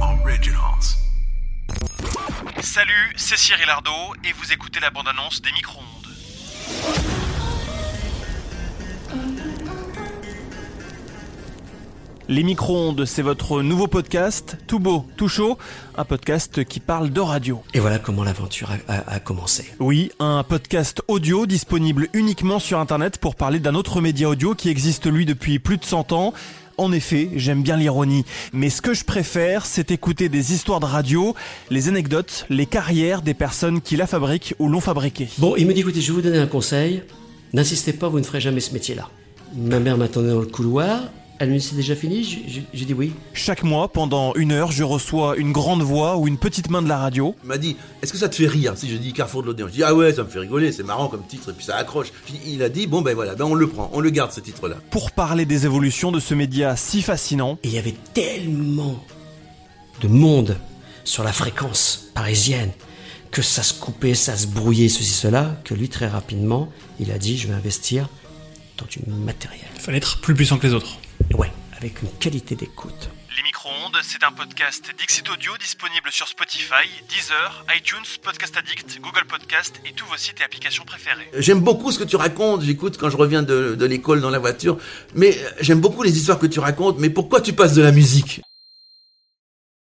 Originals. Salut, c'est Cyril Ardo et vous écoutez la bande-annonce des micro-ondes. Les micro-ondes, c'est votre nouveau podcast, tout beau, tout chaud, un podcast qui parle de radio. Et voilà comment l'aventure a, a- a commencé. Oui, un podcast audio disponible uniquement sur Internet pour parler d'un autre média audio qui existe lui depuis plus de 100 ans. En effet, j'aime bien l'ironie, mais ce que je préfère, c'est écouter des histoires de radio, les anecdotes, les carrières des personnes qui la fabriquent ou l'ont fabriquée. Bon, il me dit écoutez, je vais vous donner un conseil. N'insistez pas, vous ne ferez jamais ce métier-là. Ma mère m'attendait dans le couloir. Elle me dit c'est déjà fini J'ai- dit oui. Chaque mois, pendant une heure, je reçois une grande voix ou une petite main de la radio. Il m'a dit, est-ce que ça te fait rire Si je dis Carrefour de l'Odéon, je dis, ah ouais, ça me fait rigoler, c'est marrant comme titre, et puis ça accroche. Dis, il a dit, bon ben voilà, ben on le prend, on le garde ce titre-là. pour parler des évolutions de ce média si fascinant. Et il y avait tellement de monde sur la fréquence parisienne que ça se coupait, ça se brouillait, ceci, cela, que lui, très rapidement, il a dit je vais investir dans du matériel. Il fallait être plus puissant que les autres. Avec une qualité d'écoute. Les micro-ondes, c'est un podcast Dixit Audio disponible sur Spotify, Deezer, iTunes, Podcast Addict, Google Podcast et tous vos sites et applications préférés. J'aime beaucoup ce que tu racontes, j'écoute quand je reviens de, de l'école dans la voiture, mais j'aime beaucoup les histoires que tu racontes, mais pourquoi tu passes de la musique?